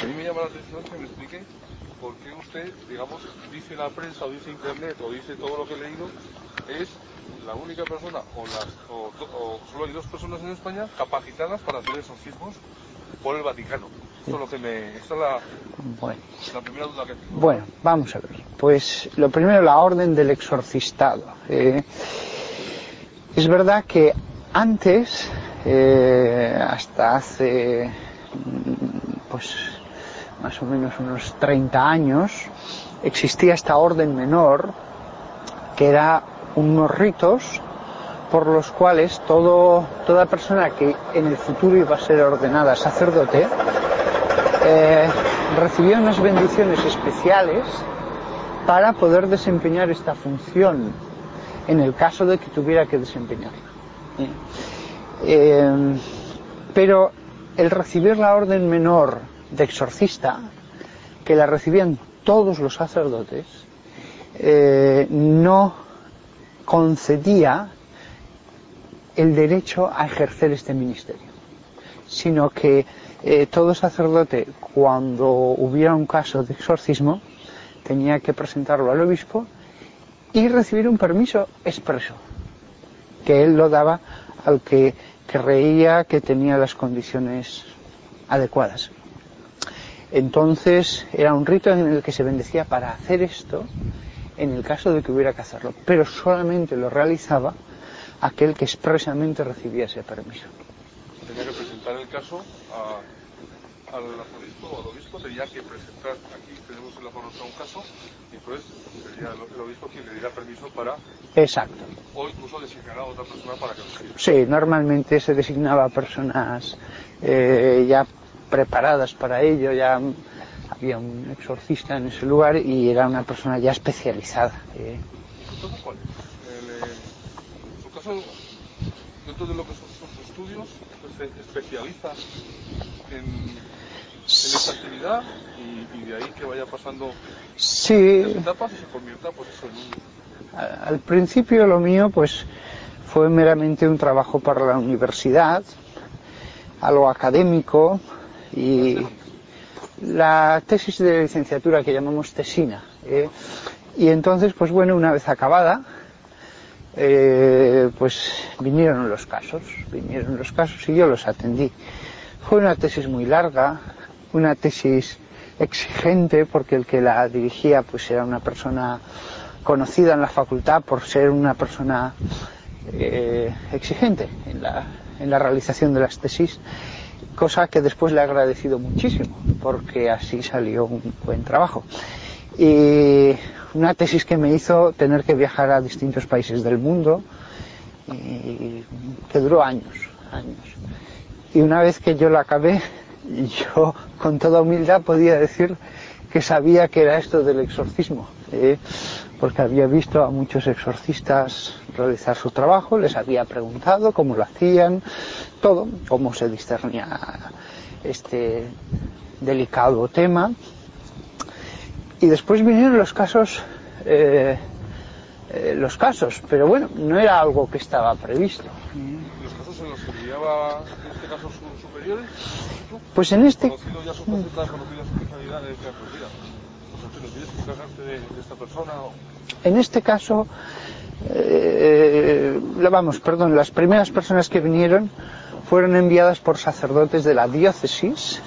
A mí me llama la atención que me explique por qué usted, digamos, dice la prensa o dice internet o dice todo lo que he leído, es la única persona o, las, o, o solo hay dos personas en España capacitadas para hacer exorcismos por el Vaticano. Esto es lo que me. Esta es la, Bueno. la primera duda que tengo. Bueno, vamos a ver. Pues lo primero, la orden del exorcistado. Eh, es verdad que antes, eh, hasta hace mm, pues más o menos unos 30 años, existía esta orden menor que era unos ritos por los cuales todo, toda persona que en el futuro iba a ser ordenada sacerdote eh, recibía unas bendiciones especiales para poder desempeñar esta función en el caso de que tuviera que desempeñarla. Eh, pero el recibir la orden menor de exorcista, que la recibían todos los sacerdotes, eh, no concedía el derecho a ejercer este ministerio, sino que eh, todo sacerdote, cuando hubiera un caso de exorcismo, tenía que presentarlo al obispo y recibir un permiso expreso, que él lo daba al que creía que tenía las condiciones adecuadas. Entonces era un rito en el que se bendecía para hacer esto en el caso de que hubiera que hacerlo, pero solamente lo realizaba aquel que expresamente recibía ese permiso. Tenía que presentar el caso a- al arzobispo o al obispo, tenía que presentar, aquí tenemos en la parroquia un caso, y entonces sería el, el obispo quien le diera permiso para, Exacto. o incluso designar a otra persona para que lo hiciera. Sí, normalmente se designaba a personas eh, ya preparadas para ello, ya había un exorcista en ese lugar y era una persona ya especializada. eh. ¿Su caso cuál es? Eh, su caso, dentro de lo que son sus estudios, pues, se especializa en, en esta actividad y, y de ahí que vaya pasando Sí, etapas y se convierta pues eso en un... al principio lo mío pues fue meramente un trabajo para la universidad, algo académico y la tesis de licenciatura que llamamos tesina. ¿eh? Y entonces, pues bueno, una vez acabada, eh, pues vinieron los casos, vinieron los casos y yo los atendí. Fue una tesis muy larga, una tesis exigente porque el que la dirigía pues era una persona conocida en la facultad por ser una persona eh, exigente en la, en la realización de las tesis, cosa que después le he agradecido muchísimo porque así salió un buen trabajo. Y una tesis que me hizo tener que viajar a distintos países del mundo y que duró años, años. Y una vez que yo la acabé, yo con toda humildad podía decir que sabía que era esto del exorcismo, ¿eh? Porque había visto a muchos exorcistas realizar su trabajo, les había preguntado cómo lo hacían, todo, cómo se discernía este delicado tema. Y después vinieron los casos, eh, eh, los casos, pero bueno, no era algo que estaba previsto. los casos en los que lidiaba, en este caso, sus superiores. Pues en este, conocido ya su faceta, su pues Antonio, tienes que encargarte de, de esta persona, o en este caso, eh, vamos, perdón, las primeras personas que vinieron fueron enviadas por sacerdotes de la diócesis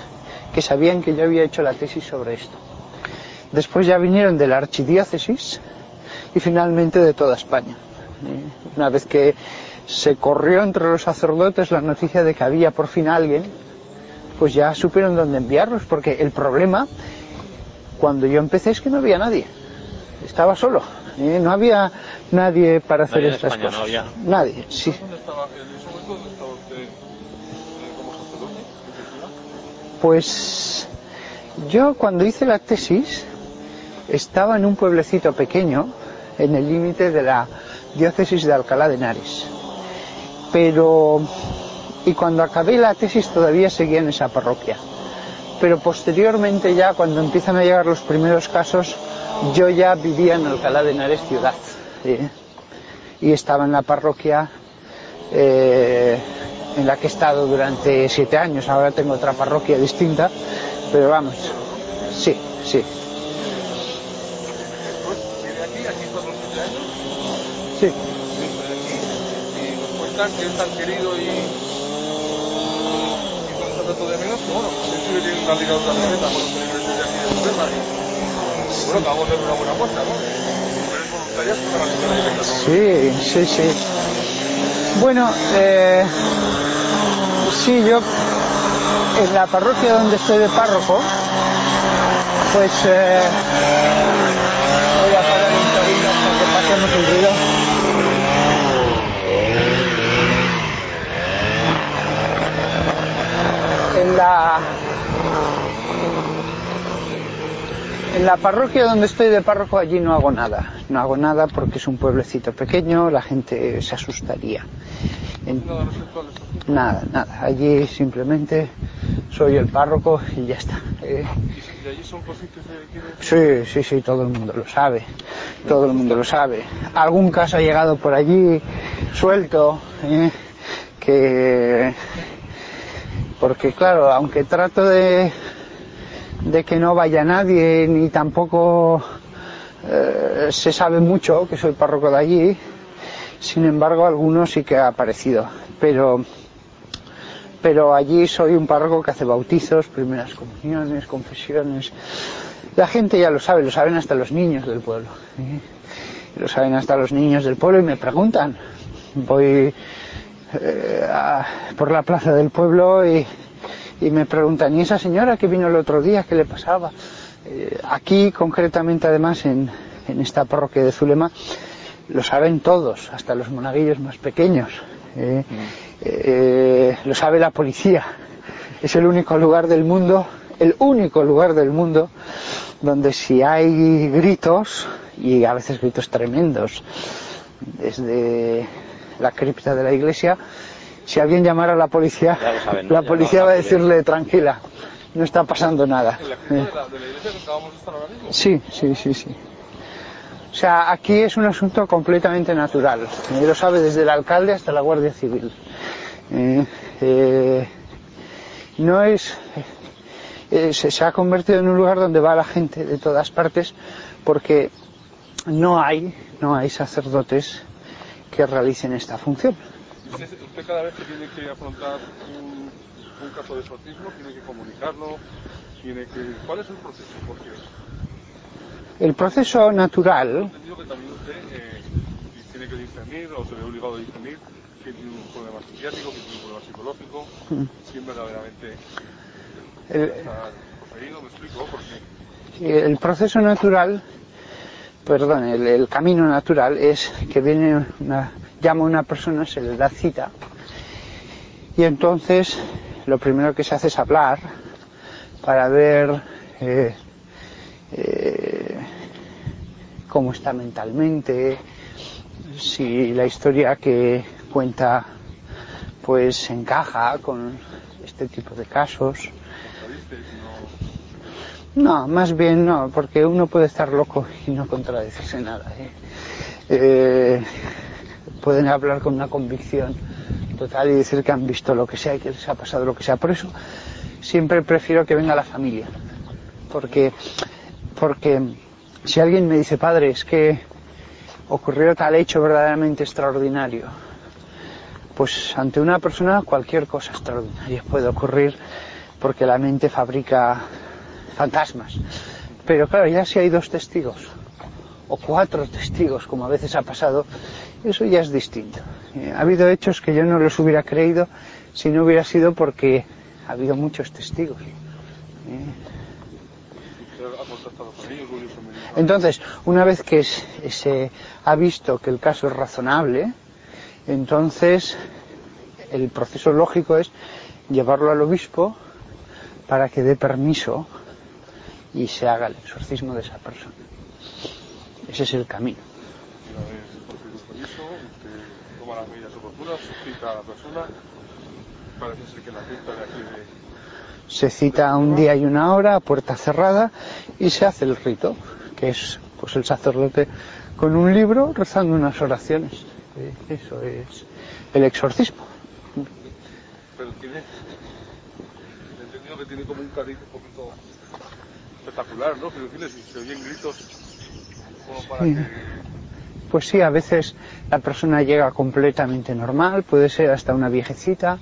que sabían que yo había hecho la tesis sobre esto. Después ya vinieron de la archidiócesis y finalmente de toda España. Eh, Una vez que se corrió entre los sacerdotes la noticia de que había por fin alguien, pues ya supieron dónde enviarlos, porque el problema cuando yo empecé es que no había nadie. Estaba solo. ¿eh? No había nadie para hacer Nadie estas España, cosas. no había. Nadie, sí. ¿dónde estaba, en ese momento, dónde estaba usted eh, como sacerdote? ¿En qué ciudad? Pues yo cuando hice la tesis estaba en un pueblecito pequeño en el límite de la diócesis de Alcalá de Henares. Pero y cuando acabé la tesis todavía seguía en esa parroquia. Pero posteriormente ya cuando empiezan a llegar los primeros casos yo ya vivía en Alcalá de Henares ciudad. Y estaba en la parroquia eh, en la que he estado durante siete años. Ahora tengo otra parroquia distinta, pero vamos, sí, sí. Sí, que es tan querido y, bueno, él sí que tiene una ligada otra y, y bueno, una buena sí, sí, sí. Bueno, eh, sí, yo en la parroquia donde estoy de párroco, pues eh, voy a parar un pasemos el. En la parroquia donde estoy de párroco allí no hago nada, no hago nada porque es un pueblecito pequeño, la gente se asustaría. En- Nada. Nada. Allí simplemente soy el párroco y ya está. Eh, ¿Y allí son sí, sí, sí, todo el mundo lo sabe. Todo el mundo lo sabe. Algún caso ha llegado por allí suelto, eh, que porque claro, aunque trato de de que no vaya nadie ni tampoco eh, se sabe mucho que soy párroco de allí, sin embargo algunos sí que ha aparecido, pero pero allí soy un párroco que hace bautizos, primeras comuniones, confesiones. La gente ya lo sabe, lo saben hasta los niños del pueblo. ¿eh? Lo saben hasta los niños del pueblo y me preguntan. Voy eh, por la plaza del pueblo y, y me preguntan, ¿y esa señora que vino el otro día, qué le pasaba? Eh, aquí, concretamente, además, en, esta parroquia de Zulema, lo saben todos, hasta los monaguillos más pequeños. Eh, lo sabe la policía. Es el único lugar del mundo, el único lugar del mundo donde si hay gritos, y a veces gritos tremendos, desde la cripta de la iglesia, si alguien llamara a la policía, la policía va a decirle tranquila, no está pasando nada. En la cripta de la, de la iglesia que acabamos de estar ahora mismo. Sí, sí, sí, sí. O sea, aquí es un asunto completamente natural. Eh, lo sabe desde el alcalde hasta la Guardia Civil. Eh, eh, no es. eh, se, se ha convertido en un lugar donde va la gente de todas partes porque no hay, no hay sacerdotes que realicen esta función. Usted, usted cada vez que tiene que afrontar un, un caso de exorcismo, tiene que comunicarlo, tiene que... ¿Cuál es el proceso? Porque El proceso natural, entendido que también usted eh, tiene que discernir o se ve obligado a discernir quién tiene un problema psiquiátrico, quién tiene un problema psicológico, quién verdaderamente el, está poseído, me explico, porque el proceso natural, perdón, el, camino natural es que viene una, llama una persona, se le da cita y entonces lo primero que se hace es hablar para ver eh, eh, cómo está mentalmente, si la historia que cuenta pues encaja con este tipo de casos. No, más bien no, porque uno puede estar loco y no contradecirse nada. ¿eh? Eh, pueden hablar con una convicción total y decir que han visto lo que sea y que les ha pasado lo que sea. Por eso siempre prefiero que venga la familia. Porque, porque si alguien me dice, padre, es que ocurrió tal hecho verdaderamente extraordinario, pues ante una persona cualquier cosa extraordinaria puede ocurrir porque la mente fabrica fantasmas. Pero claro, ya si hay dos testigos o cuatro testigos, como a veces ha pasado, eso ya es distinto. Eh, ha habido hechos que yo no los hubiera creído si no hubiera sido porque ha habido muchos testigos. Eh. Entonces, una vez que se ha visto que el caso es razonable, entonces el proceso lógico es llevarlo al obispo para que dé permiso y se haga el exorcismo de esa persona. Ese es el camino. Toma las medidas oportunas, cita a la persona, parece ser que la cripta de aquí de... Se cita un día y una hora a puerta cerrada y se hace el rito, que es pues el sacerdote con un libro rezando unas oraciones. Eh, Eso es el exorcismo. Pero tiene... entendido que tiene como un cariz un poquito espectacular, ¿no? Se oyen gritos como para Sí. que... Pues sí, a veces la persona llega completamente normal, puede ser hasta una viejecita,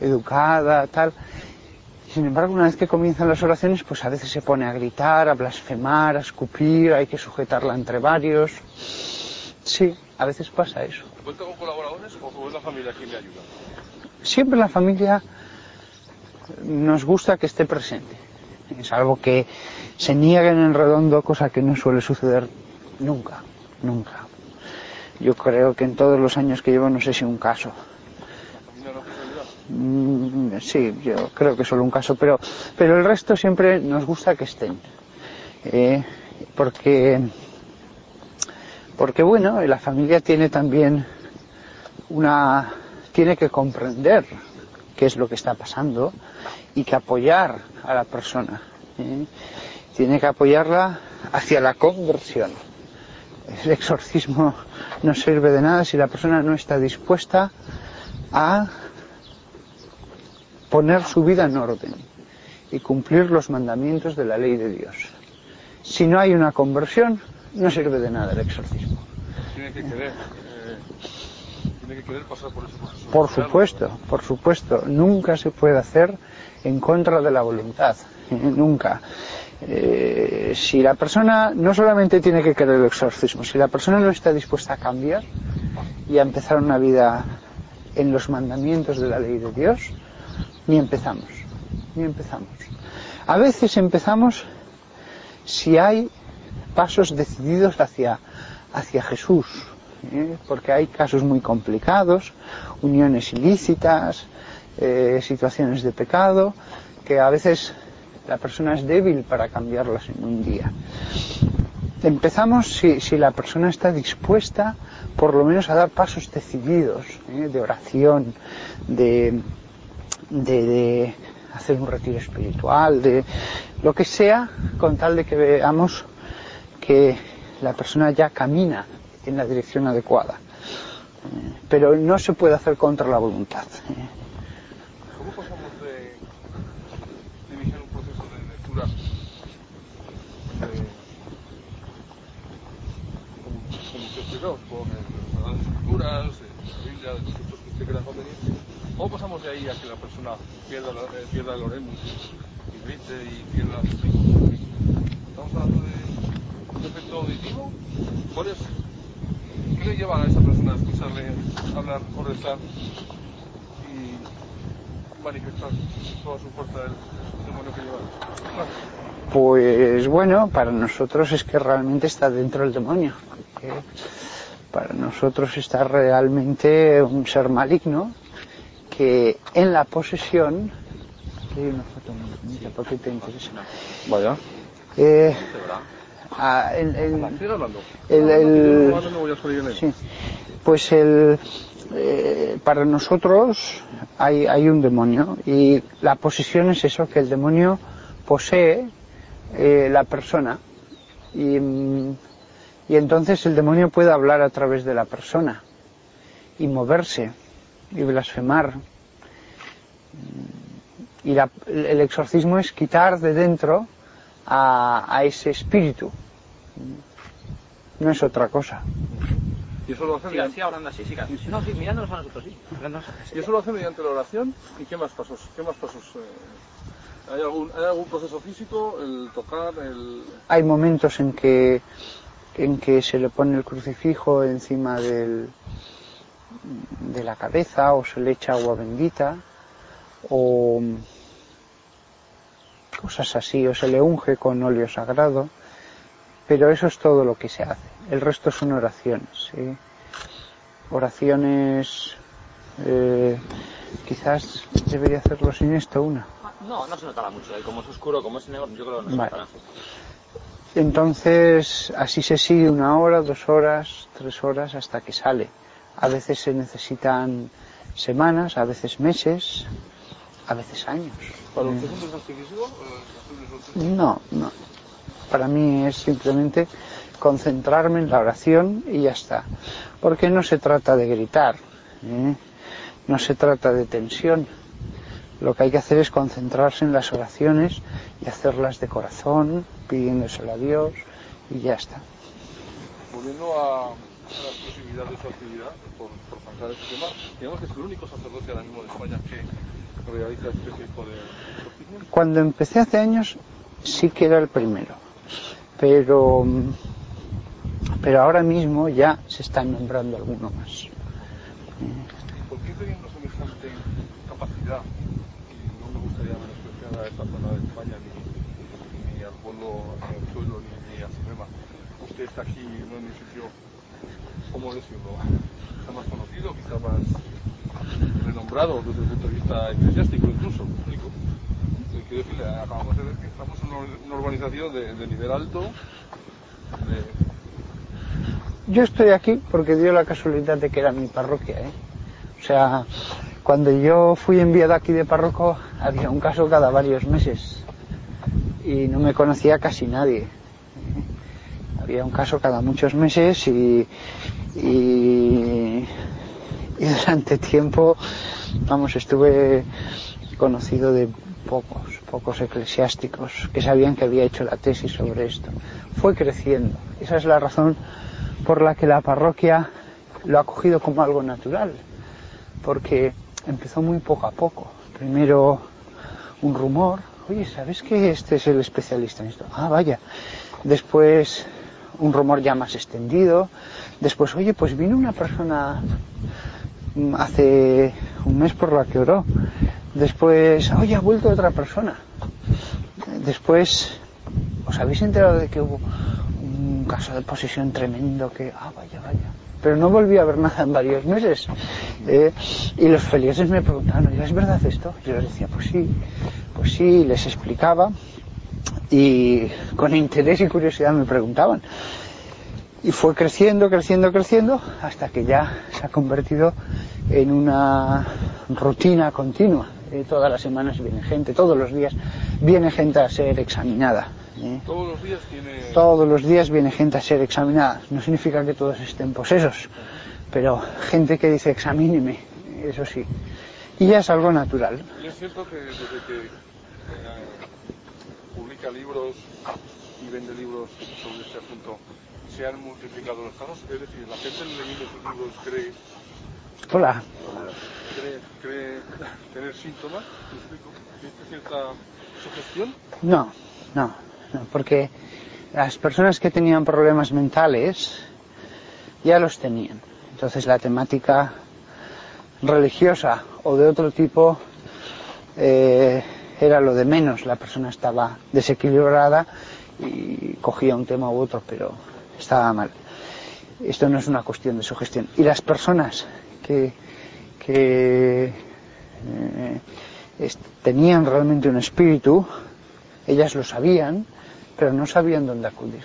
educada, tal. Sin embargo, una vez que comienzan las oraciones, pues a veces se pone a gritar, a blasfemar, a escupir, hay que sujetarla entre varios. Sí, a veces pasa eso. ¿Cuenta con colaboradores o es la familia quien le ayuda? Siempre la familia nos gusta que esté presente. Es algo que se nieguen en redondo, cosa que no suele suceder nunca, nunca. Yo creo que en todos los años que llevo no sé si un caso. Mm, sí, yo creo que solo un caso, pero, pero el resto siempre nos gusta que estén. Eh, porque, porque bueno, la familia tiene también una, tiene que comprender qué es lo que está pasando y que apoyar a la persona. ¿eh? Tiene que apoyarla hacia la conversión. El exorcismo no sirve de nada si la persona no está dispuesta a poner su vida en orden y cumplir los mandamientos de la ley de Dios. Si no hay una conversión, no sirve de nada el exorcismo. Tiene que querer, eh, tiene que querer pasar por ese proceso. Por supuesto, por supuesto, nunca se puede hacer en contra de la voluntad, nunca. Eh, si la persona no solamente tiene que querer el exorcismo, si la persona no está dispuesta a cambiar y a empezar una vida en los mandamientos de la ley de Dios, ni empezamos, ni empezamos. A veces empezamos si hay pasos decididos hacia, hacia Jesús, ¿eh? porque hay casos muy complicados, uniones ilícitas, eh, situaciones de pecado, que a veces la persona es débil para cambiarlas en un día. Empezamos si, si la persona está dispuesta por lo menos a dar pasos decididos ¿eh? de oración, de, de, de hacer un retiro espiritual, de lo que sea, con tal de que veamos que la persona ya camina en la dirección adecuada. Eh, Pero no se puede hacer contra la voluntad. ¿eh? ¿Cómo pasamos de, de iniciar un proceso de, como, como usted explicó, con el- las escrituras, eh, la Biblia, de conceptos que usted crea convenientes? ¿Cómo pasamos de ahí a que la persona pierda, la- eh, pierda el oremus y grite y pierda el testigo? ¿Estamos hablando de un efecto auditivo? ¿Cuál es? ¿Qué le lleva a esa persona a escucharle hablar o rezar y manifestar toda su fuerza del. Pues bueno, para nosotros es que realmente está dentro el demonio. Para nosotros está realmente un ser maligno que en la posesión. Aquí hay una foto muy bonita, ¿por qué te interesa? Vaya, Eh, ah, el- el-. El-. Sí. Pues el, eh, para nosotros hay, hay un demonio y la posesión es eso, que el demonio posee eh, la persona y, entonces el demonio puede hablar a través de la persona y moverse y blasfemar. Y la- el exorcismo es quitar de dentro a ese espíritu. No es otra cosa. Y eso lo hace Siga, mediante, siga hablando así, siga. No, sí, mirándonos a nosotros, sí. Mirándonos. y eso lo hace mediante la oración. ¿Y qué más pasos? ¿Qué más pasos? eh, ¿hay, algún, ¿Hay algún proceso físico? El tocar, el... hay momentos en que en que se le pone el crucifijo encima del, de la cabeza o se le echa agua bendita o cosas así o se le unge con óleo sagrado pero eso es todo lo que se hace el resto son oraciones ¿sí? oraciones eh, quizás debería hacerlo sin esto una No, no se notará mucho. ¿eh? Como es oscuro, como es negro, yo creo que no se notará. Entonces, así se sigue una hora, dos horas, tres horas hasta que sale. A veces se necesitan semanas, a veces meses, a veces años. ¿Para usted es un? Eh, ¿es un desgaste? No, no. Para mí es simplemente concentrarme en la oración y ya está. Porque no se trata de gritar, ¿eh? no se trata de tensión. Lo que hay que hacer es concentrarse en las oraciones y hacerlas de corazón, pidiéndoselo a Dios y ya está. Volviendo a, la exclusividad de su actividad, por, por este tema, digamos que es el único sacerdote ahora mismo de España que realiza este tipo de. Cuando empecé hace años sí que era el primero, pero, pero ahora mismo ya se están nombrando alguno más. ¿Y por qué teniendo semejante capacidad, y no me gustaría menospreciar a esta zona de España, ni, ni al pueblo, suelo, ni, ni a Cinema, usted está aquí en un sitio, ¿cómo decirlo? Quizá más conocido, quizá más renombrado desde el punto de vista eclesiástico incluso. Eh, quiero decirle, acabamos de ver que estamos en una, urbanización de, nivel alto, Yo estoy aquí porque dio la casualidad de que era mi parroquia. ¿eh? O sea, cuando yo fui enviado aquí de párroco había un caso cada varios meses y no me conocía casi nadie. Había un caso cada muchos meses y, y, y durante tiempo, vamos, estuve conocido de pocos, pocos eclesiásticos que sabían que había hecho la tesis sobre esto. Fue creciendo. Esa es la razón por la que la parroquia lo ha cogido como algo natural, porque empezó muy poco a poco. Primero un rumor, oye, ¿sabes que este es el especialista en esto? Ah, vaya. Después un rumor ya más extendido. Después, oye, pues vino una persona hace un mes por la que oró. Después, oye, ha vuelto otra persona. Después, ¿os habéis enterado de que hubo un caso de posesión tremendo que, ah, vaya, vaya. Pero no volví a ver nada en varios meses. Eh, y los feligreses me preguntaban, ¿es verdad esto? Yo les decía, pues sí, pues sí, les explicaba. Y con interés y curiosidad me preguntaban. Y fue creciendo, creciendo, creciendo, hasta que ya se ha convertido en una rutina continua. Eh, todas las semanas viene gente, todos los días viene gente a ser examinada. ¿eh? todos los días tiene... Todos los días viene gente a ser examinada. No significa que todos estén posesos, pero gente que dice examíneme, eso sí. Y ya es algo natural. Y es cierto que desde que eh, publica libros y vende libros sobre este asunto, se han multiplicado los casos. Es decir, la gente leyendo sus libros cree, Hola. Cree, tener síntomas, ¿me explico? ¿Existe cierta sugestión? No, no, no, porque las personas que tenían problemas mentales ya los tenían. Entonces la temática religiosa o de otro tipo eh, era lo de menos. La persona estaba desequilibrada y cogía un tema u otro, pero estaba mal. Esto no es una cuestión de sugestión. Y las personas que, que eh, tenían realmente un espíritu, ellas lo sabían, pero no sabían dónde acudir.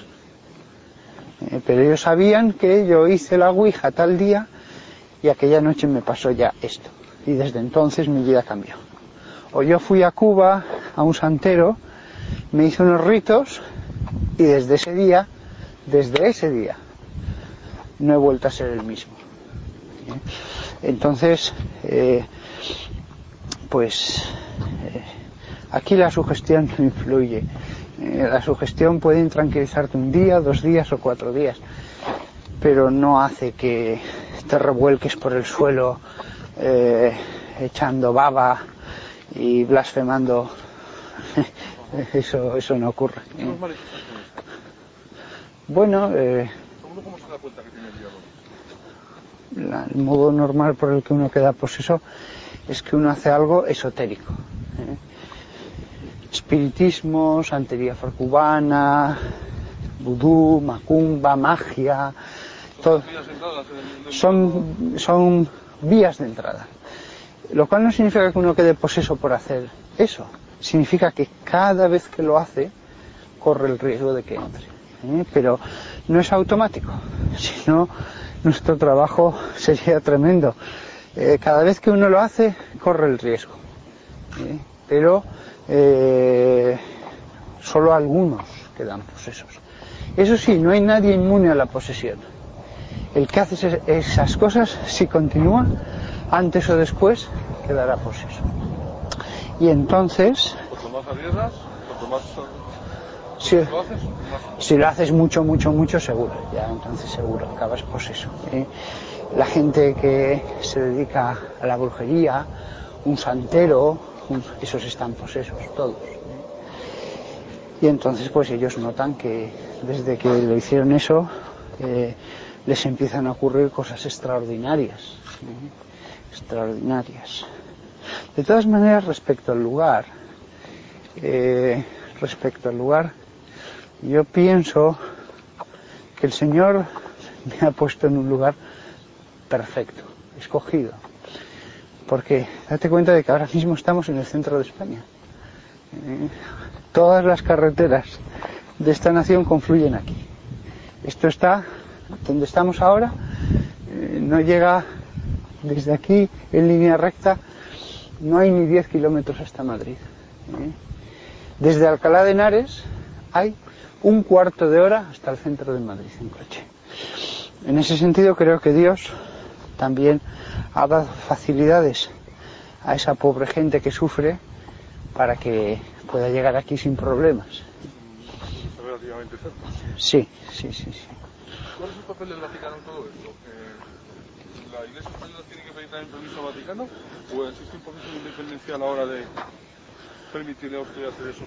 Eh, pero ellos sabían que yo hice la Ouija tal día y aquella noche me pasó ya esto. Y desde entonces mi vida cambió. O yo fui a Cuba a un santero, me hice unos ritos y desde ese día, desde ese día, no he vuelto a ser el mismo. ¿Eh? Entonces, eh, pues eh, aquí la sugestión no influye. Eh, la sugestión puede tranquilizarte un día, dos días o cuatro días, pero no hace que te revuelques por el suelo echando baba y blasfemando. eso, eso no ocurre. Bueno, eh, ¿Uno cómo se da cuenta que tiene el diablo? La- el modo normal por el que uno queda poseso es que uno hace algo esotérico. ¿eh? Espiritismo, santería afrocubana, vudú, macumba, magia, son, son vías de entrada. Lo cual no significa que uno quede poseso por hacer eso. Significa que cada vez que lo hace, corre el riesgo de que entre. ¿eh? Pero no es automático. Si no, nuestro trabajo sería tremendo. Eh, cada vez que uno lo hace, corre el riesgo. Pero eh, solo algunos quedan posesos. Eso sí, no hay nadie inmune a la posesión. El que hace esas cosas, si continúa, antes o después quedará poseso. Y entonces, Cuanto más cuanto más si, lo haces, lo mucho, mucho, mucho, seguro. Ya entonces seguro, acabas pues eso. ¿eh? La gente que se dedica a la brujería, un santero, esos están posesos, todos. ¿eh? Y entonces pues ellos notan que desde que le hicieron eso, eh, les empiezan a ocurrir cosas extraordinarias. ¿eh? Extraordinarias. De todas maneras, respecto al lugar, respecto al lugar, yo pienso que el Señor me ha puesto en un lugar perfecto, escogido. Porque date cuenta de que ahora mismo estamos en el centro de España. Eh, todas las carreteras de esta nación confluyen aquí. Esto está donde estamos ahora, eh, no llega desde aquí en línea recta, no hay ni 10 kilómetros hasta Madrid. ¿eh? Desde Alcalá de Henares hay un cuarto de hora hasta el centro de Madrid en coche. En ese sentido creo que Dios también ha dado facilidades a esa pobre gente que sufre para que pueda llegar aquí sin problemas. relativamente cerca. Sí, sí, sí, sí. ¿Cuál es el papel del Vaticano en todo esto? Eh, ¿La Iglesia española tiene que pedir también permiso al Vaticano? ¿O existe un proceso de independencia a la hora de permitirle a usted hacer eso?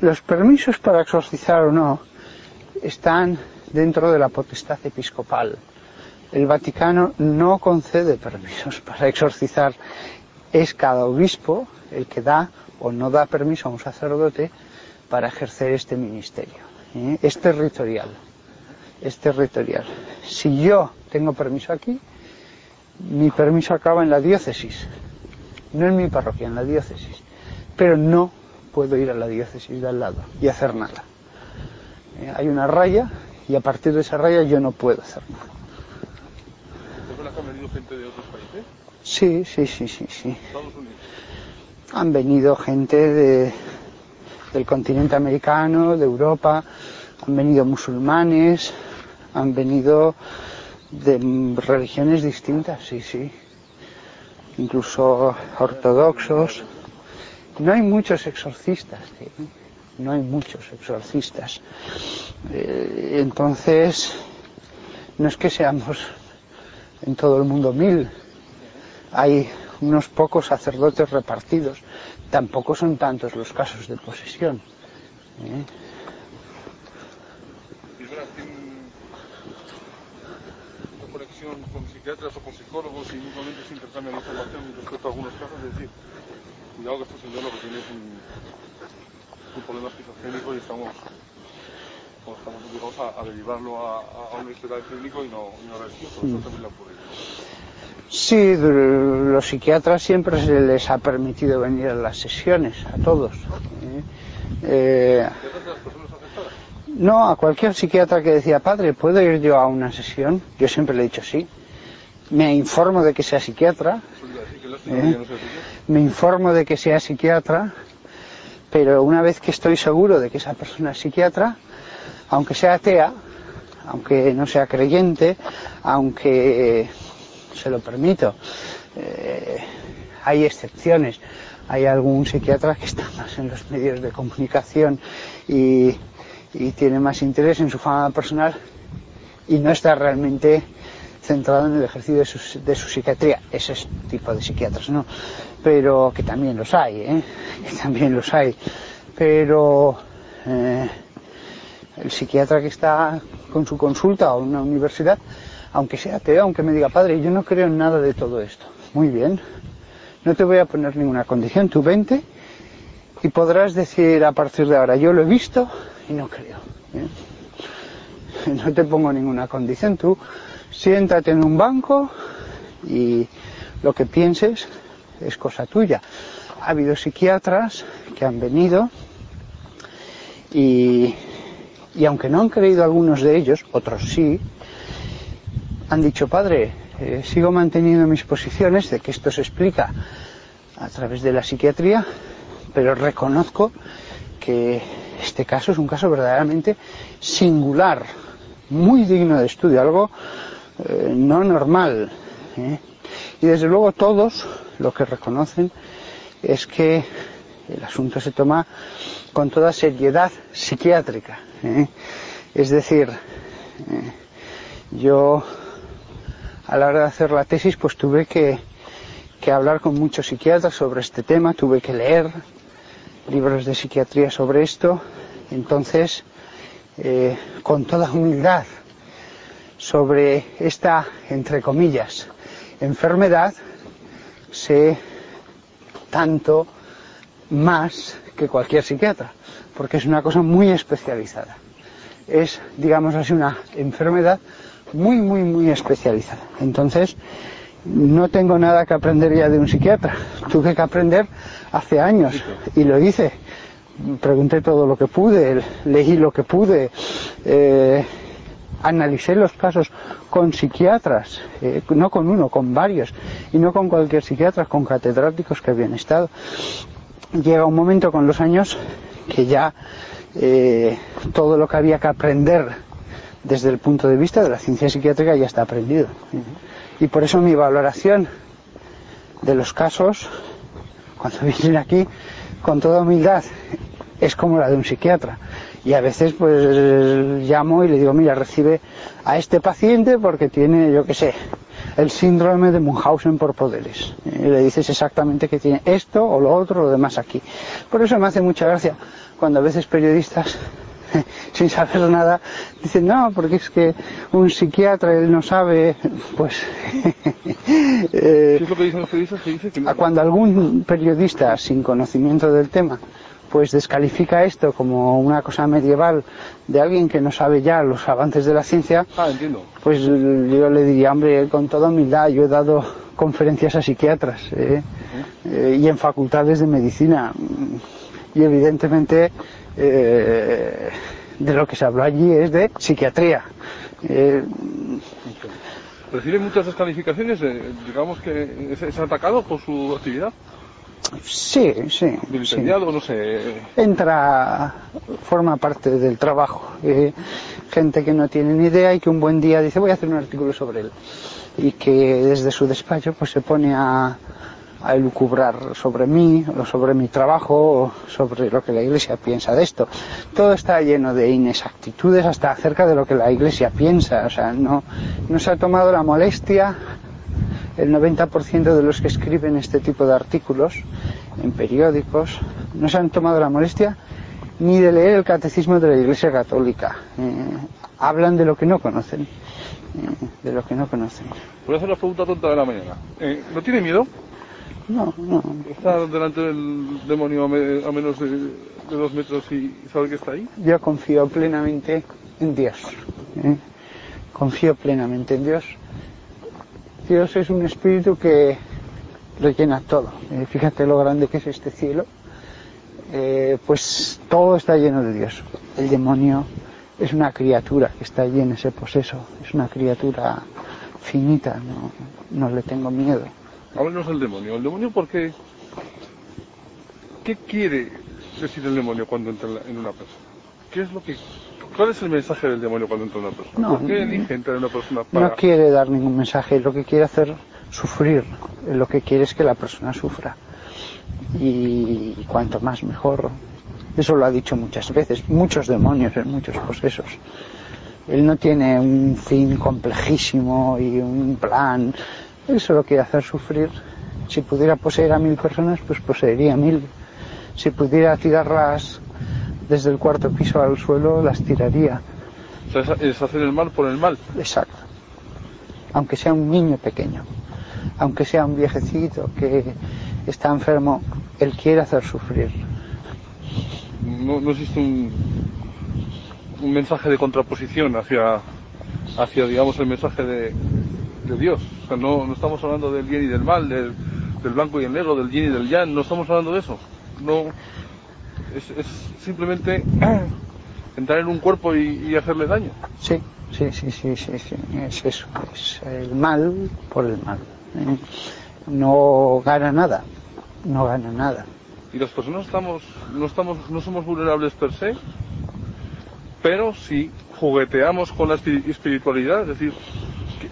Los permisos para exorcizar o no están dentro de la potestad episcopal. El Vaticano no concede permisos para exorcizar. Es cada obispo el que da o no da permiso a un sacerdote para ejercer este ministerio. ¿eh? Es territorial. Es territorial. Si yo tengo permiso aquí, mi permiso acaba en la diócesis, no en mi parroquia, en la diócesis. Pero no puedo ir a la diócesis de al lado y hacer nada. Eh, Hay una raya y a partir de esa raya yo no puedo hacer nada. ¿Es verdad que han venido gente de otros países? Sí, sí, sí, sí, sí. Estados Unidos. Han venido gente de- del continente americano, de Europa, han venido musulmanes, han venido de religiones distintas, sí, sí. Incluso ortodoxos. No hay muchos exorcistas, ¿sí? no hay muchos exorcistas. Eh, entonces, no es que seamos en todo el mundo mil, hay unos pocos sacerdotes repartidos. Tampoco son tantos los casos de posesión. ¿eh? Conexión con psiquiatras o con psicólogos y mutuamente se intercambian información respecto a algunos casos. Es decir, cuidado que este señor lo que tiene es un, un problema esquizofrénico y estamos, bueno, estamos obligados a, a derivarlo a, un hospital clínico y no, y no pero eso también le ocurre. Sí, los psiquiatras siempre se les ha permitido venir a las sesiones, a todos. ¿eh? Eh, ¿Psiquiatras de las personas afectadas? no, a cualquier psiquiatra que decía, padre, ¿puedo ir yo a una sesión? Yo siempre le he dicho sí. Me informo de que sea psiquiatra, Me informo de que sea psiquiatra, pero una vez que estoy seguro de que esa persona es psiquiatra, aunque sea atea, aunque no sea creyente, aunque eh, se lo permito, eh, hay excepciones. Hay algún psiquiatra que está más en los medios de comunicación y tiene más interés en su fama personal y no está realmente centrado en el ejercicio de su, de su psiquiatría. Ese es tipo de psiquiatras, ¿no? Pero que también los hay, ¿eh? Que también los hay. Pero eh, el psiquiatra que está con su consulta o en una universidad, aunque sea ateo, aunque me diga, padre, yo no creo en nada de todo esto. Muy bien. No te voy a poner ninguna condición, tú vente y podrás decir a partir de ahora, yo lo he visto y no creo. ¿eh? No te pongo ninguna condición, tú siéntate en un banco y lo que pienses es cosa tuya. Ha habido psiquiatras que han venido y, y aunque no han creído algunos de ellos, otros sí, han dicho, padre, eh, sigo manteniendo mis posiciones de que esto se explica a través de la psiquiatría, pero reconozco que este caso es un caso verdaderamente singular, muy digno de estudio, algo eh, no normal. ¿eh? Y desde luego todos lo que reconocen es que el asunto se toma con toda seriedad psiquiátrica. ¿eh? Es decir, yo a la hora de hacer la tesis pues tuve que, que hablar con muchos psiquiatras sobre este tema, tuve que leer libros de psiquiatría sobre esto, entonces, con toda humildad, sobre esta, entre comillas, enfermedad, sé tanto más que cualquier psiquiatra, porque es una cosa muy especializada. Es, digamos así, una enfermedad muy, muy, muy especializada. Entonces, no tengo nada que aprender ya de un psiquiatra. Tuve que aprender hace años y lo hice. Pregunté todo lo que pude, leí lo que pude, eh, analicé los casos con psiquiatras, eh, no con uno, con varios, y no con cualquier psiquiatra, con catedráticos que habían estado. Llega un momento con los años que ya eh, todo lo que había que aprender desde el punto de vista de la ciencia psiquiátrica ya está aprendido. Y por eso mi valoración de los casos, cuando vienen aquí, con toda humildad, es como la de un psiquiatra. Y a veces pues llamo y le digo, mira, recibe a este paciente porque tiene, yo qué sé, el síndrome de Munchausen por poderes. Y le dices exactamente que tiene esto o lo otro, o lo demás aquí. Por eso me hace mucha gracia cuando a veces periodistas sin saber nada, dicen, no, porque es que un psiquiatra, él no sabe, pues... ¿Qué es lo que dicen los periodistas? Que dice que no- cuando algún periodista sin conocimiento del tema pues descalifica esto como una cosa medieval de alguien que no sabe ya los avances de la ciencia, Ah, entiendo. pues yo le diría, hombre, con toda humildad, yo he dado conferencias a psiquiatras ¿eh? Eh, y en facultades de medicina y evidentemente eh, de lo que se habló allí es de psiquiatría. Recibe muchas descalificaciones, eh, digamos que es atacado por su actividad, sí, sí, sí. vilipendiado, no sé. entra, forma parte del trabajo. Eh, gente que no tiene ni idea y que un buen día dice voy a hacer un artículo sobre él. Y que desde su despacho pues se pone a, a elucubrar sobre mí, o sobre mi trabajo, o sobre lo que la iglesia piensa de esto. Todo está lleno de inexactitudes hasta acerca de lo que la iglesia piensa. O sea, no, no se ha tomado la molestia el 90% de los que escriben este tipo de artículos en periódicos no se han tomado la molestia ni de leer el catecismo de la Iglesia Católica. Eh, hablan de lo que no conocen. eh, de lo que no conocen. Voy a hacer la pregunta tonta de la mañana. Eh, ¿No tiene miedo? No, no. ¿Está delante del demonio a, me- a menos de, de dos metros y sabe que está ahí? Yo confío plenamente en Dios. Confío plenamente en Dios. Dios es un espíritu que lo llena todo. Eh, fíjate lo grande que es este cielo. Eh, pues todo está lleno de Dios. El demonio es una criatura que está allí en ese poseso. Es una criatura finita. No, le tengo miedo. Háblenos del demonio. ¿El demonio por qué? ¿Qué quiere decir el demonio cuando entra en una persona? ¿Qué es lo que... ¿Cuál es el mensaje del demonio cuando entra en una persona? No, ¿Por qué elige entrar una persona para... No quiere dar ningún mensaje, lo que quiere hacer sufrir, lo que quiere es que la persona sufra. Y cuanto más mejor. Eso lo ha dicho muchas veces, muchos demonios en muchos posesos. Él no tiene un fin complejísimo y un plan. Él solo quiere hacer sufrir. Si pudiera poseer a mil personas, pues poseería mil. Si pudiera tirarlas desde el cuarto piso al suelo, las tiraría. O sea, es- es hacer el mal por el mal. Exacto. Aunque sea un niño pequeño, aunque sea un viejecito que está enfermo, él quiere hacer sufrir. No, no existe un, un mensaje de contraposición hacia, hacia digamos, el mensaje de, de Dios. O sea, no, no estamos hablando del bien y del mal, del, del blanco y el negro, del yin y del yang. No estamos hablando de eso. No, es, es simplemente entrar en un cuerpo y, y hacerle daño. Sí, sí, sí, sí, sí, sí, es eso, es el mal por el mal. ¿eh? No gana nada, no gana nada. Y las personas estamos, no estamos, no somos vulnerables per se, pero si jugueteamos con la espi- espiritualidad, es decir,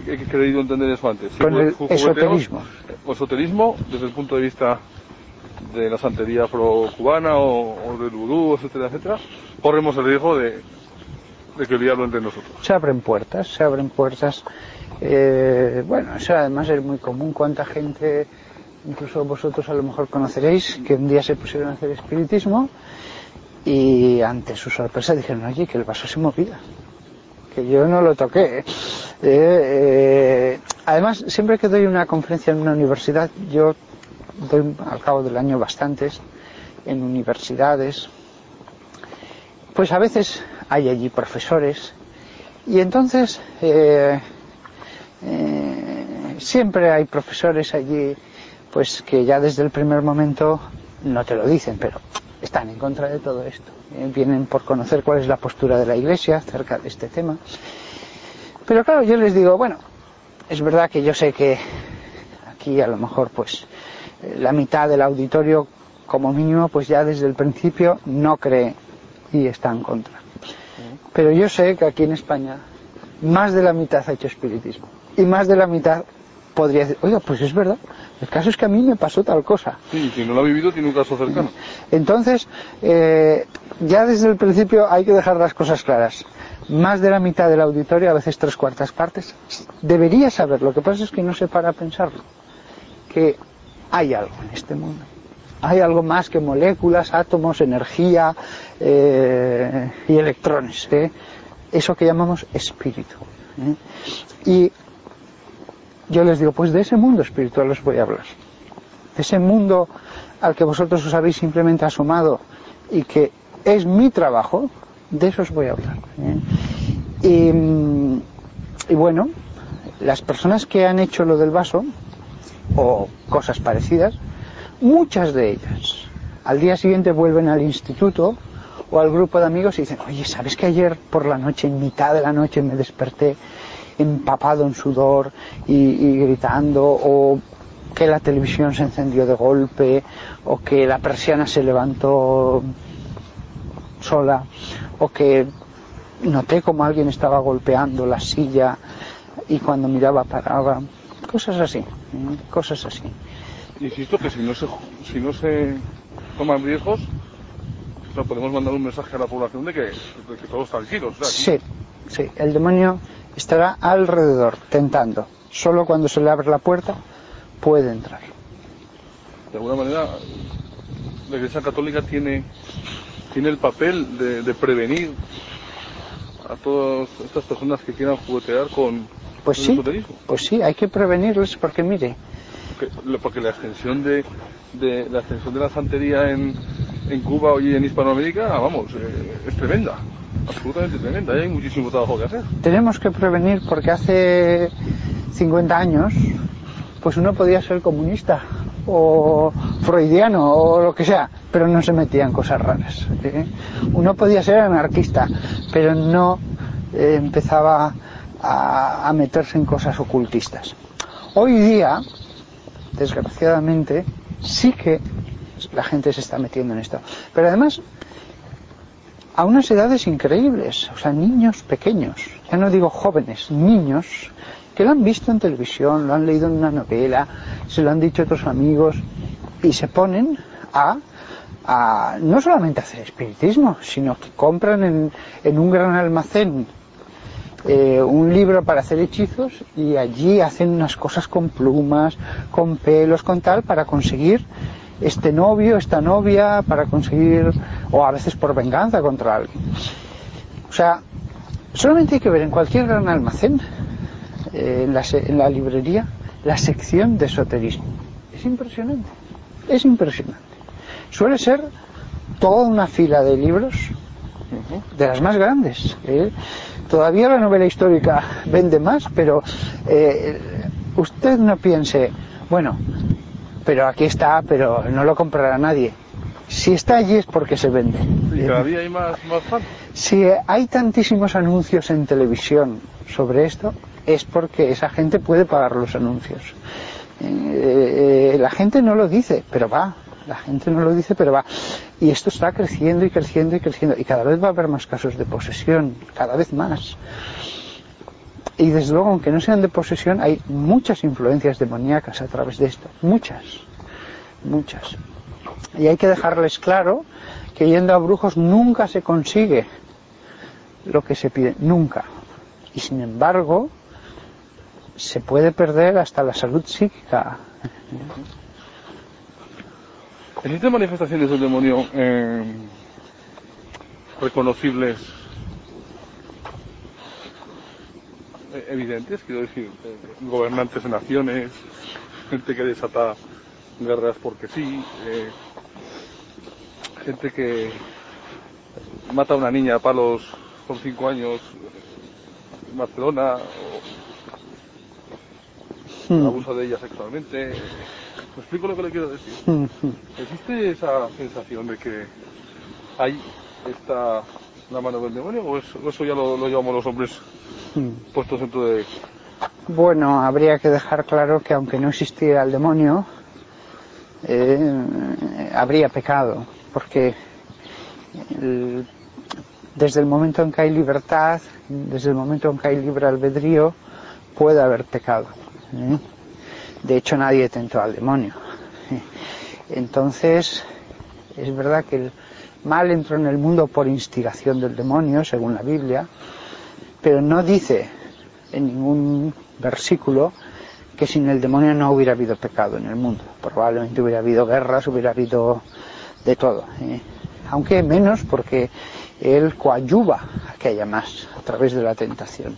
he querido entender eso antes. Si Con el esoterismo. esoterismo desde el punto de vista de la santería pro-cubana o, del vudú, etcétera, etcétera, corremos el riesgo de, de que el diablo entre nosotros. Se abren puertas, se abren puertas. Eh, bueno, eso además es muy común. ¿Cuánta gente, incluso vosotros a lo mejor conoceréis, que un día se pusieron a hacer espiritismo y ante su sorpresa dijeron, oye, que el vaso se movía, que yo no lo toqué. Eh, eh, además, siempre que doy una conferencia en una universidad, yo al cabo del año bastantes en universidades, pues a veces hay allí profesores y entonces eh, eh, siempre hay profesores allí pues que ya desde el primer momento no te lo dicen, pero están en contra de todo esto. Eh, vienen por conocer cuál es la postura de la Iglesia acerca de este tema. Pero claro, yo les digo, bueno, es verdad que yo sé que aquí a lo mejor pues la mitad del auditorio como mínimo pues ya desde el principio no cree y está en contra. Pero yo sé que aquí en España más de la mitad ha hecho espiritismo y más de la mitad podría decir, oiga, pues es verdad, el caso es que a mí me pasó tal cosa. Sí, si no lo ha vivido tiene un caso cercano. Entonces, eh, ya desde el principio hay que dejar las cosas claras. Más de la mitad del auditorio, a veces tres cuartas partes, debería saber. Lo que pasa es que no se para a pensarlo. Que hay algo en este mundo. Hay algo más que moléculas, átomos, energía eh, y electrones. ¿eh? Eso que llamamos espíritu. ¿eh? Y yo les digo, pues de ese mundo espiritual os voy a hablar. De ese mundo al que vosotros os habéis simplemente asomado y que es mi trabajo, de eso os voy a hablar. Y, y bueno, las personas que han hecho lo del vaso, o cosas parecidas, muchas de ellas al día siguiente vuelven al instituto o al grupo de amigos y dicen, oye, ¿sabes que ayer por la noche, en mitad de la noche, me desperté empapado en sudor y, gritando? O que la televisión se encendió de golpe, o que la persiana se levantó sola, o que noté como alguien estaba golpeando la silla y cuando miraba paraba. Cosas así, cosas así. Insisto que si no se, si no se toman riesgos, no podemos mandar un mensaje a la población de que, de que todos tranquilos. Sí, sí, el demonio estará alrededor, tentando. Solo cuando se le abre la puerta puede entrar. De alguna manera, la Iglesia Católica tiene, tiene el papel de, de prevenir a todas estas personas que quieran juguetear con, pues sí, pues sí, hay que prevenirles porque mire. Porque, la extensión de, de, la extensión de la santería en, en Cuba y en Hispanoamérica, vamos, eh, es tremenda, absolutamente tremenda. hay muchísimo trabajo que hacer. Tenemos que prevenir porque hace 50 años, pues uno podía ser comunista o freudiano o lo que sea, pero no se metía en cosas raras. ¿eh? Uno podía ser anarquista, pero no eh, empezaba a, meterse en cosas ocultistas. Hoy día, desgraciadamente, sí que la gente se está metiendo en esto. Pero además, a unas edades increíbles, o sea, niños pequeños, ya no digo jóvenes, niños, que lo han visto en televisión, lo han leído en una novela, se lo han dicho otros amigos, y se ponen a, a no solamente hacer espiritismo, sino que compran en, en un gran almacén eh, un libro para hacer hechizos y allí hacen unas cosas con plumas, con pelos, con tal, para conseguir este novio, esta novia, para conseguir, o a veces por venganza contra alguien. O sea, solamente hay que ver en cualquier gran almacén, eh, en, la, en la librería, la sección de esoterismo. Es impresionante, es impresionante. Suele ser toda una fila de libros de las más grandes. ¿eh? Todavía la novela histórica vende más, pero eh, usted no piense, bueno, pero aquí está, pero no lo comprará nadie. Si está allí es porque se vende. ¿Y cada día hay más, más Si hay tantísimos anuncios en televisión sobre esto, es porque esa gente puede pagar los anuncios. Eh, la gente no lo dice, pero va, la gente no lo dice, pero va. Y esto está creciendo y creciendo y creciendo. Y cada vez va a haber más casos de posesión, cada vez más. Y desde luego, aunque no sean de posesión, hay muchas influencias demoníacas a través de esto. Muchas. Muchas. Y hay que dejarles claro que yendo a brujos nunca se consigue lo que se pide, nunca. Y sin embargo, se puede perder hasta la salud psíquica. ¿Existen manifestaciones del demonio eh, reconocibles, evidentes? Quiero decir, eh, gobernantes de naciones, gente que desata guerras porque sí, eh, gente que mata a una niña a palos con cinco años en Barcelona, o Hmm. abusa de ella sexualmente. ¿Me explico lo que le quiero decir? ¿Existe esa sensación de que ahí está la mano del demonio o eso, ya lo, lo llevamos los hombres puestos dentro de... Bueno, habría que dejar claro que aunque no existiera el demonio, eh, habría pecado, porque el- desde el momento en que hay libertad, desde el momento en que hay libre albedrío, puede haber pecado. ¿eh? De hecho, nadie tentó al demonio. Entonces, es verdad que el mal entró en el mundo por instigación del demonio, según la Biblia, pero no dice en ningún versículo que sin el demonio no hubiera habido pecado en el mundo. Probablemente hubiera habido guerras, hubiera habido de todo. ¿eh? Aunque menos porque él coadyuva a que haya más a través de la tentación.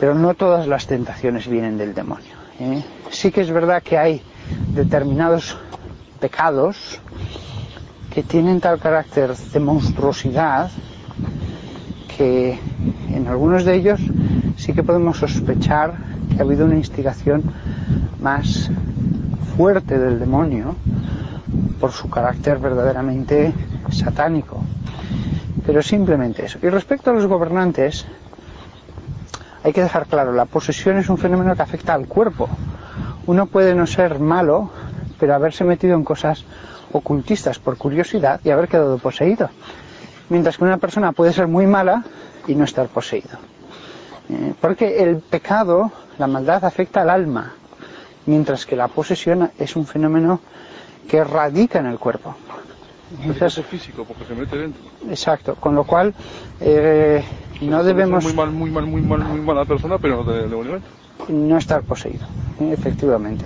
Pero no todas las tentaciones vienen del demonio. ¿Eh? Sí que es verdad que hay determinados pecados que tienen tal carácter de monstruosidad que en algunos de ellos sí que podemos sospechar que ha habido una instigación más fuerte del demonio por su carácter verdaderamente satánico. Pero simplemente eso. Y respecto a los gobernantes, hay que dejar claro, la posesión es un fenómeno que afecta al cuerpo. Uno puede no ser malo, pero haberse metido en cosas ocultistas por curiosidad y haber quedado poseído. Mientras que una persona puede ser muy mala y no estar poseído. Eh, porque el pecado, la maldad afecta al alma, mientras que la posesión es un fenómeno que radica en el cuerpo. Esas- Es físico porque se mete dentro. exacto, con lo cual eh, no debemos Muy mal, muy mal, muy mal, muy mala persona, pero no dentro. no estar poseído, eh, efectivamente.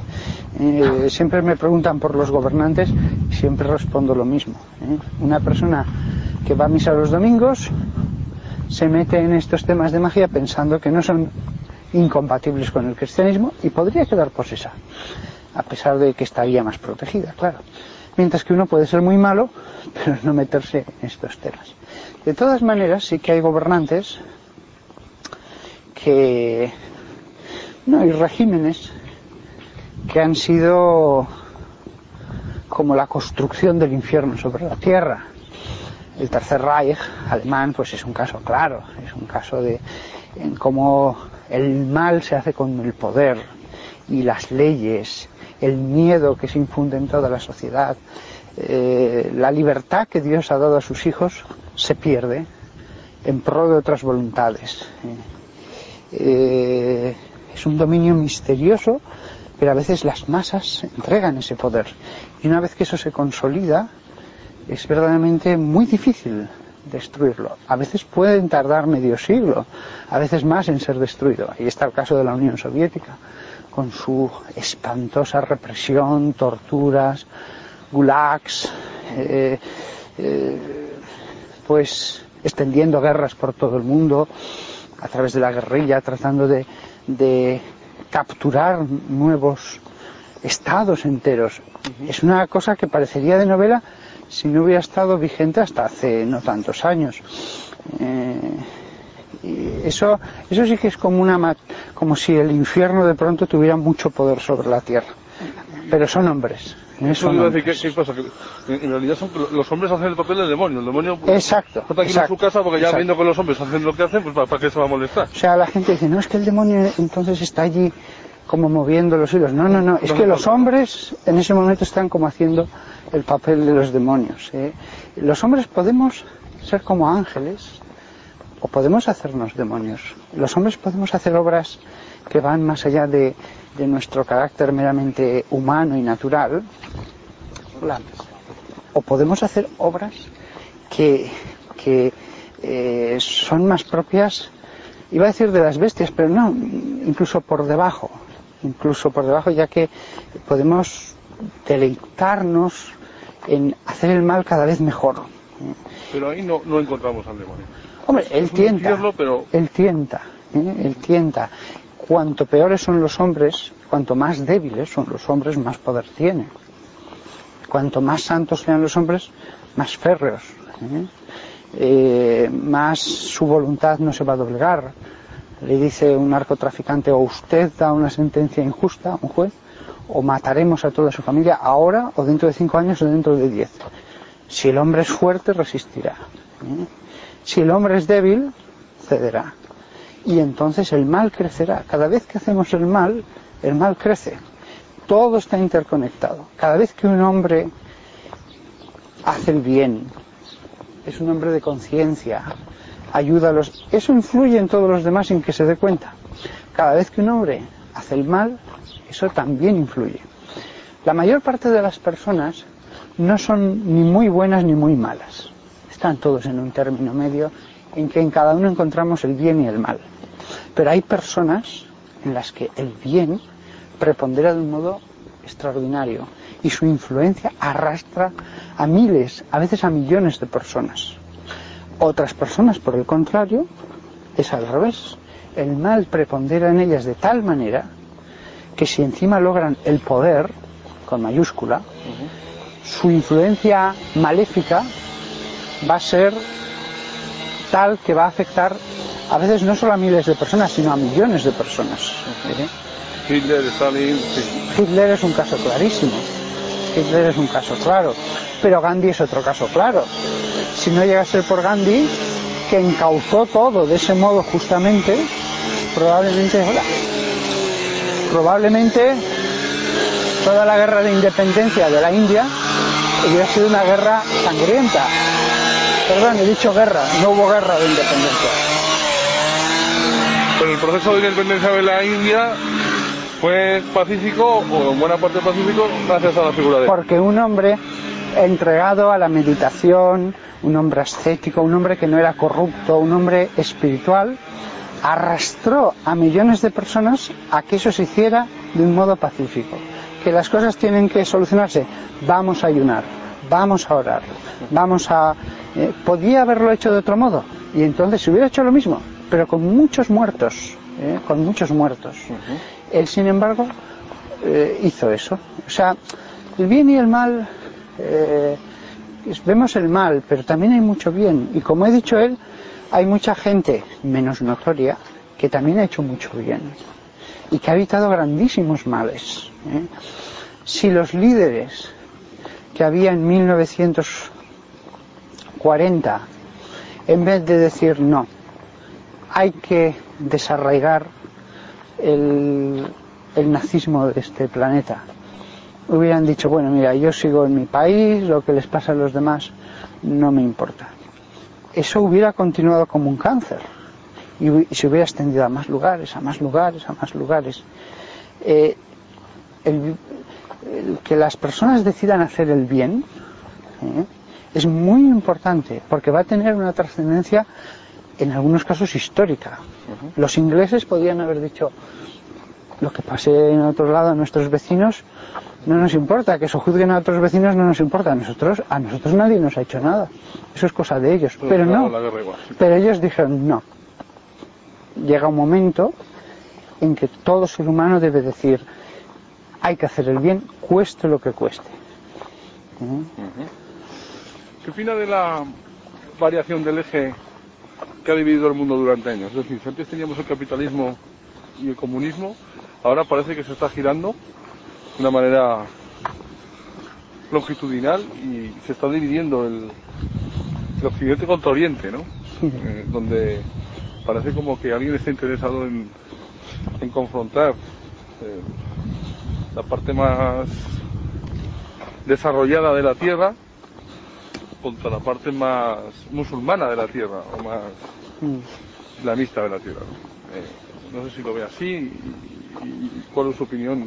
Eh, siempre me preguntan por los gobernantes y siempre respondo lo mismo. eh. Una persona que va a misa los domingos se mete en estos temas de magia pensando que no son incompatibles con el cristianismo y podría quedar posesa, a pesar de que estaría más protegida, claro. Mientras que uno puede ser muy malo, pero no meterse en estos temas. De todas maneras, sí que hay gobernantes que no, hay regímenes que han sido como la construcción del infierno sobre la tierra. El Tercer Reich alemán, pues es un caso claro, es un caso de en cómo el mal se hace con el poder y las leyes, el miedo que se infunde en toda la sociedad, eh, la libertad que Dios ha dado a sus hijos se pierde en pro de otras voluntades. Eh, es un dominio misterioso, pero a veces las masas entregan ese poder. Y una vez que eso se consolida, es verdaderamente muy difícil destruirlo. A veces pueden tardar medio siglo, a veces más en ser destruido. Ahí está el caso de la Unión Soviética, con su espantosa represión, torturas, gulags, eh, eh, pues extendiendo guerras por todo el mundo, a través de la guerrilla, tratando de, de capturar nuevos estados enteros. Es una cosa que parecería de novela si no hubiera estado vigente hasta hace no tantos años. Eh, y eso, eso sí que es como una como si el infierno de pronto tuviera mucho poder sobre la tierra. Pero son hombres. Eso iba a decir, ¿qué, qué pasa? Que en realidad son, los hombres hacen el papel del demonio. El demonio pues, Exacto, está exacto, en su casa porque ya exacto. viendo que los hombres hacen lo que hacen, pues ¿para, para qué se va a molestar? O sea, la gente dice, no, es que el demonio entonces está allí como moviendo los hilos. No, no, no, es que los hombres en ese momento están como haciendo el papel de los demonios. ¿eh? Los hombres podemos ser como ángeles o podemos hacernos demonios. Los hombres podemos hacer obras que van más allá de, de nuestro carácter meramente humano y natural. O podemos hacer obras que, que eh, son más propias, iba a decir de las bestias, pero no, incluso por debajo, incluso por debajo, ya que podemos deleitarnos en hacer el mal cada vez mejor. Pero ahí no, no encontramos al demonio. Hombre, él tienta, pero... él tienta, ¿eh? él tienta. Cuanto peores son los hombres, cuanto más débiles son los hombres, más poder tienen. Cuanto más santos sean los hombres, más férreos. ¿eh? Eh, más su voluntad no se va a doblegar. Le dice un narcotraficante, o usted da una sentencia injusta a un juez, o mataremos a toda su familia ahora, o dentro de cinco años, o dentro de diez. Si el hombre es fuerte, resistirá. ¿eh? Si el hombre es débil, cederá. Y entonces el mal crecerá. Cada vez que hacemos el mal, el mal crece. Todo está interconectado. Cada vez que un hombre hace el bien, es un hombre de conciencia, ayuda a los... Eso influye en todos los demás sin que se dé cuenta. Cada vez que un hombre hace el mal, eso también influye. La mayor parte de las personas no son ni muy buenas ni muy malas. Están todos en un término medio en que en cada uno encontramos el bien y el mal. Pero hay personas en las que el bien prepondera de un modo extraordinario y su influencia arrastra a miles, a veces a millones de personas. Otras personas, por el contrario, es al revés. El mal prepondera en ellas de tal manera que si encima logran el poder, con mayúscula, su influencia maléfica va a ser tal que va a afectar a veces no solo a miles de personas, sino a millones de personas. Hitler, Stalin. Hitler es un caso clarísimo. Hitler es un caso claro. Pero Gandhi es otro caso claro. Si no llega a ser por Gandhi, que encauzó todo de ese modo justamente, probablemente, hola, probablemente toda la guerra de independencia de la India hubiera sido una guerra sangrienta. Perdón, he dicho guerra, no hubo guerra de independencia. Pero el proceso de independencia de la India fue pacífico, o en buena parte pacífico, gracias a la figura de... Porque un hombre entregado a la meditación, un hombre ascético, un hombre que no era corrupto, un hombre espiritual, arrastró a millones de personas a que eso se hiciera de un modo pacífico. Que las cosas tienen que solucionarse. Vamos a ayunar, vamos a orar, vamos a... Eh, podía haberlo hecho de otro modo. Y entonces se hubiera hecho lo mismo, pero con muchos muertos, eh, con muchos muertos. Él, sin embargo, eh, hizo eso. O sea, el bien y el mal, vemos el mal, pero también hay mucho bien. Y como he dicho él, hay mucha gente menos notoria que también ha hecho mucho bien y que ha evitado grandísimos males. Si los líderes que había en 1940, en vez de decir no, hay que desarraigar el, nazismo de este planeta. Hubieran dicho, bueno, mira, yo sigo en mi país, lo que les pasa a los demás no me importa. Eso hubiera continuado como un cáncer y, se hubiera extendido a más lugares, a más lugares, a más lugares. Eh, el, el que las personas decidan hacer el bien ¿eh? Es muy importante porque va a tener una trascendencia en algunos casos histórica. Los ingleses podían haber dicho lo que pase en otro lado a nuestros vecinos no nos importa, que eso juzguen a otros vecinos no nos importa, a nosotros, a nosotros nadie nos ha hecho nada. Eso es cosa de ellos. Pero no. Pero ellos dijeron no. Llega un momento en que todo ser humano debe decir hay que hacer el bien, cueste lo que cueste. ¿Qué opina de la variación del eje que ha dividido el mundo durante años? Es decir, si antes teníamos el capitalismo y el comunismo, ahora parece que se está girando de una manera longitudinal y se está dividiendo el, el occidente contra oriente, ¿no? Eh, donde parece como que alguien está interesado en, en confrontar eh, la parte más desarrollada de la tierra contra la parte más musulmana de la tierra o más islamista de la tierra. ¿no? Eh, no sé si lo ve así y, y cuál es su opinión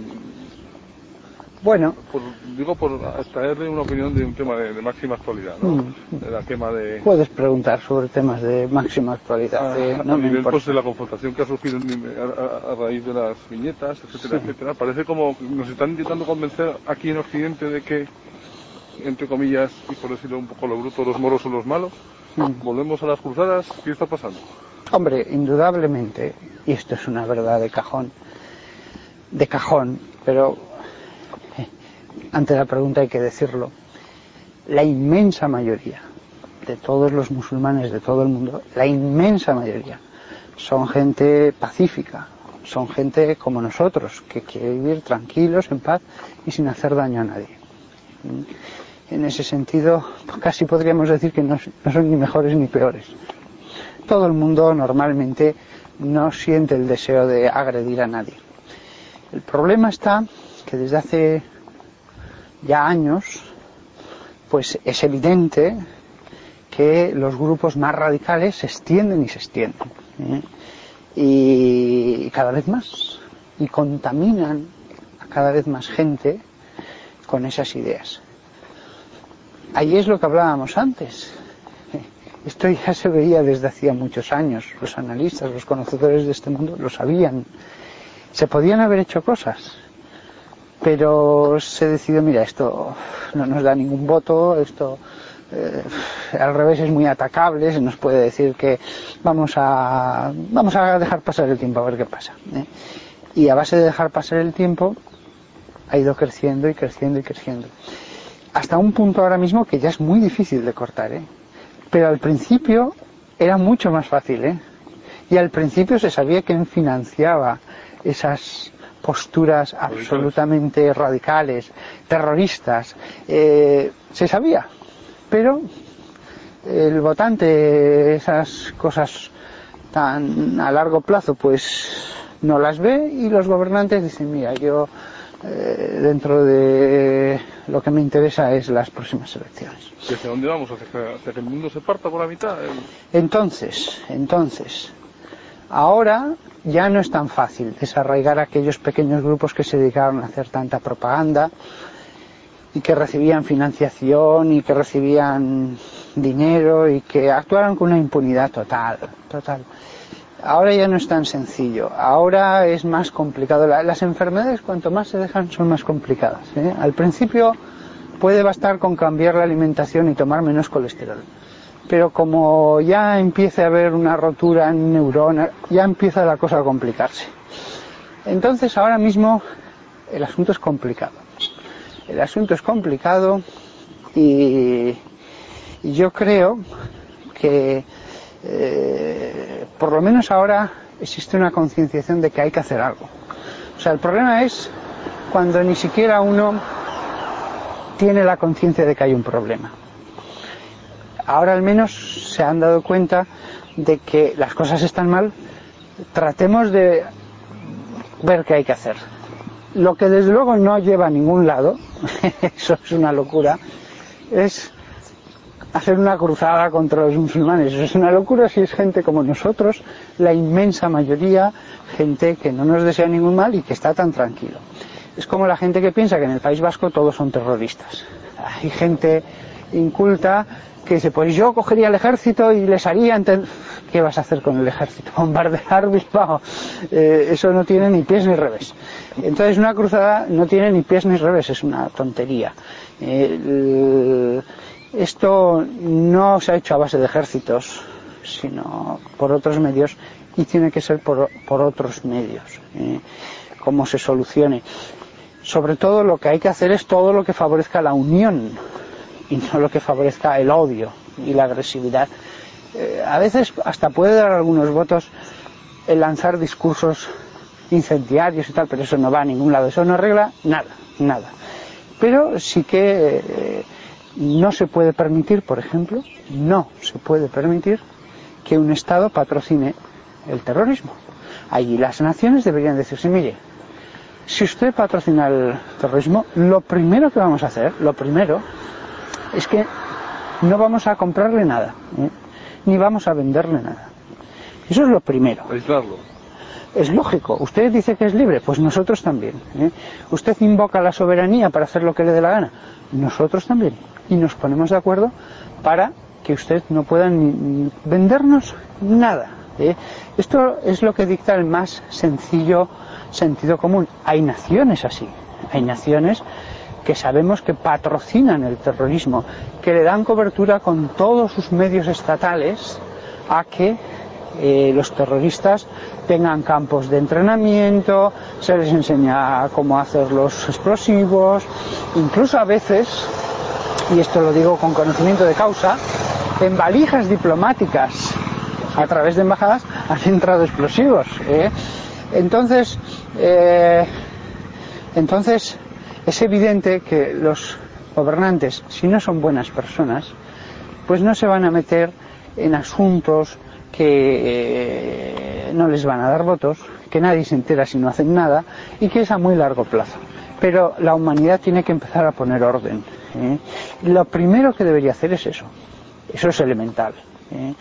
Bueno, Por- digo por extraerle una opinión de un tema de, de máxima actualidad, ¿no? Mm. De la quema de... puedes preguntar sobre temas de máxima actualidad. a, eh, a no me nivel pues, de la confrontación que ha surgido a, a- a raíz de las viñetas, etcétera, Sí. etcétera. Parece como nos están intentando convencer aquí en Occidente de que, entre comillas, y por decirlo un poco lo bruto, los moros son los malos. Mm. Volvemos a las cruzadas. ¿Qué está pasando? Hombre, indudablemente, y esto es una verdad de cajón, de cajón, pero eh, ante la pregunta hay que decirlo, la inmensa mayoría de todos los musulmanes de todo el mundo, la inmensa mayoría, son gente pacífica, son gente como nosotros, que quiere vivir tranquilos, en paz y sin hacer daño a nadie. En ese sentido, casi podríamos decir que no, no son ni mejores ni peores todo el mundo normalmente no siente el deseo de agredir a nadie. El problema está que desde hace ya años, pues es evidente que los grupos más radicales se extienden y se extienden. ¿eh? Y cada vez más. Y contaminan a cada vez más gente con esas ideas. Ahí es lo que hablábamos antes. Esto ya se veía desde hacía muchos años. Los analistas, los conocedores de este mundo lo sabían. Se podían haber hecho cosas, pero se decidió, mira, esto no nos da ningún voto, esto eh, al revés es muy atacable, se nos puede decir que vamos a, vamos a dejar pasar el tiempo a ver qué pasa. ¿eh? Y a base de dejar pasar el tiempo, ha ido creciendo y creciendo y creciendo. Hasta un punto ahora mismo que ya es muy difícil de cortar, ¿eh? pero al principio era mucho más fácil, ¿eh? Y al principio se sabía quién financiaba esas posturas absolutamente radicales, terroristas, eh, se sabía, pero el votante esas cosas tan a largo plazo pues no las ve y los gobernantes dicen mira yo eh, dentro de lo que me interesa es las próximas elecciones ¿Y hacia dónde vamos? ¿Hacia que, el mundo se parta por la mitad? El- Entonces, entonces, ahora ya no es tan fácil desarraigar aquellos pequeños grupos que se dedicaron a hacer tanta propaganda y que recibían financiación y que recibían dinero y que actuaron con una impunidad total, total. Ahora ya no es tan sencillo, ahora es más complicado. La- Las enfermedades cuanto más se dejan son más complicadas. ¿eh? Al principio puede bastar con cambiar la alimentación y tomar menos colesterol pero como ya empieza a haber una rotura en neuronas, ya empieza la cosa a complicarse. Entonces ahora mismo el asunto es complicado. El asunto es complicado y, y yo creo que eh, por lo menos ahora existe una concienciación de que hay que hacer algo. O sea, el problema es cuando ni siquiera uno tiene la conciencia de que hay un problema ahora al menos se han dado cuenta de que las cosas están mal, tratemos de ver qué hay que hacer. Lo que desde luego no lleva a ningún lado, eso es una locura, es hacer una cruzada contra los musulmanes. Es una locura si es gente como nosotros, la inmensa mayoría, gente que no nos desea ningún mal y que está tan tranquilo. Es como la gente que piensa que en el País Vasco todos son terroristas. Hay gente inculta que dice, pues yo cogería el ejército y les haría enten- ¿Qué vas a hacer con el ejército? Bombardear Bilbao. Eh, eso no tiene ni pies ni revés. Entonces una cruzada no tiene ni pies ni revés, es una tontería. Eh, esto no se ha hecho a base de ejércitos, sino por otros medios y tiene que ser por, otros medios. eh, cómo se solucione. Sobre todo lo que hay que hacer es todo lo que favorezca la unión y no lo que favorezca el odio y la agresividad. Eh, a veces hasta puede dar algunos votos el lanzar discursos incendiarios y tal, pero eso no va a ningún lado, eso no arregla nada, nada. Pero sí que eh, no se puede permitir, por ejemplo, no se puede permitir que un Estado patrocine el terrorismo. Allí las naciones deberían decirse, mire, si usted patrocina el terrorismo, lo primero que vamos a hacer, lo primero, es que no vamos a comprarle nada, ¿eh? ni vamos a venderle nada. Eso es lo primero. aislarlo. es lógico. Usted dice que es libre, pues nosotros también. ¿eh? Usted invoca la soberanía para hacer lo que le dé la gana, nosotros también. Y nos ponemos de acuerdo para que usted no pueda ni vendernos nada. ¿eh? Esto es lo que dicta el más sencillo sentido común. Hay naciones así, hay naciones que sabemos que patrocinan el terrorismo, que le dan cobertura con todos sus medios estatales a que eh, los terroristas tengan campos de entrenamiento, se les enseña cómo hacer los explosivos, incluso a veces, y esto lo digo con conocimiento de causa, en valijas diplomáticas a través de embajadas han entrado explosivos. ¿eh? Entonces, eh, entonces es evidente que los gobernantes, si no son buenas personas, pues no se van a meter en asuntos que eh, no les van a dar votos, que nadie se entera si no hacen nada y que es a muy largo plazo. Pero la humanidad tiene que empezar a poner orden. ¿Eh? Lo primero que debería hacer es eso. Eso es elemental. ¿eh?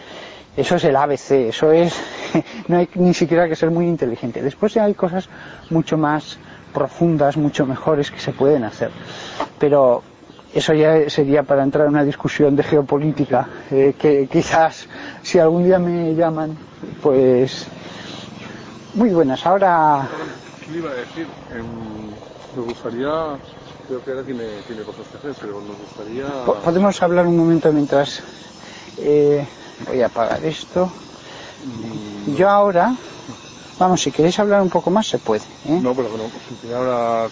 Eso es el ABC, eso es, no hay ni siquiera que ser muy inteligente. Después hay cosas mucho más profundas, mucho mejores que se pueden hacer. Pero eso ya sería para entrar en una discusión de geopolítica, eh, que quizás si algún día me llaman, pues muy buenas. Ahora. ¿Qué iba a decir? Eh, me gustaría, creo que ahora tiene, tiene cosas que hacer, pero nos gustaría. Podemos hablar un momento mientras. Eh, voy a apagar esto. Yo ahora, vamos, si queréis hablar un poco más se puede. ¿eh? No, pero bueno, si ahora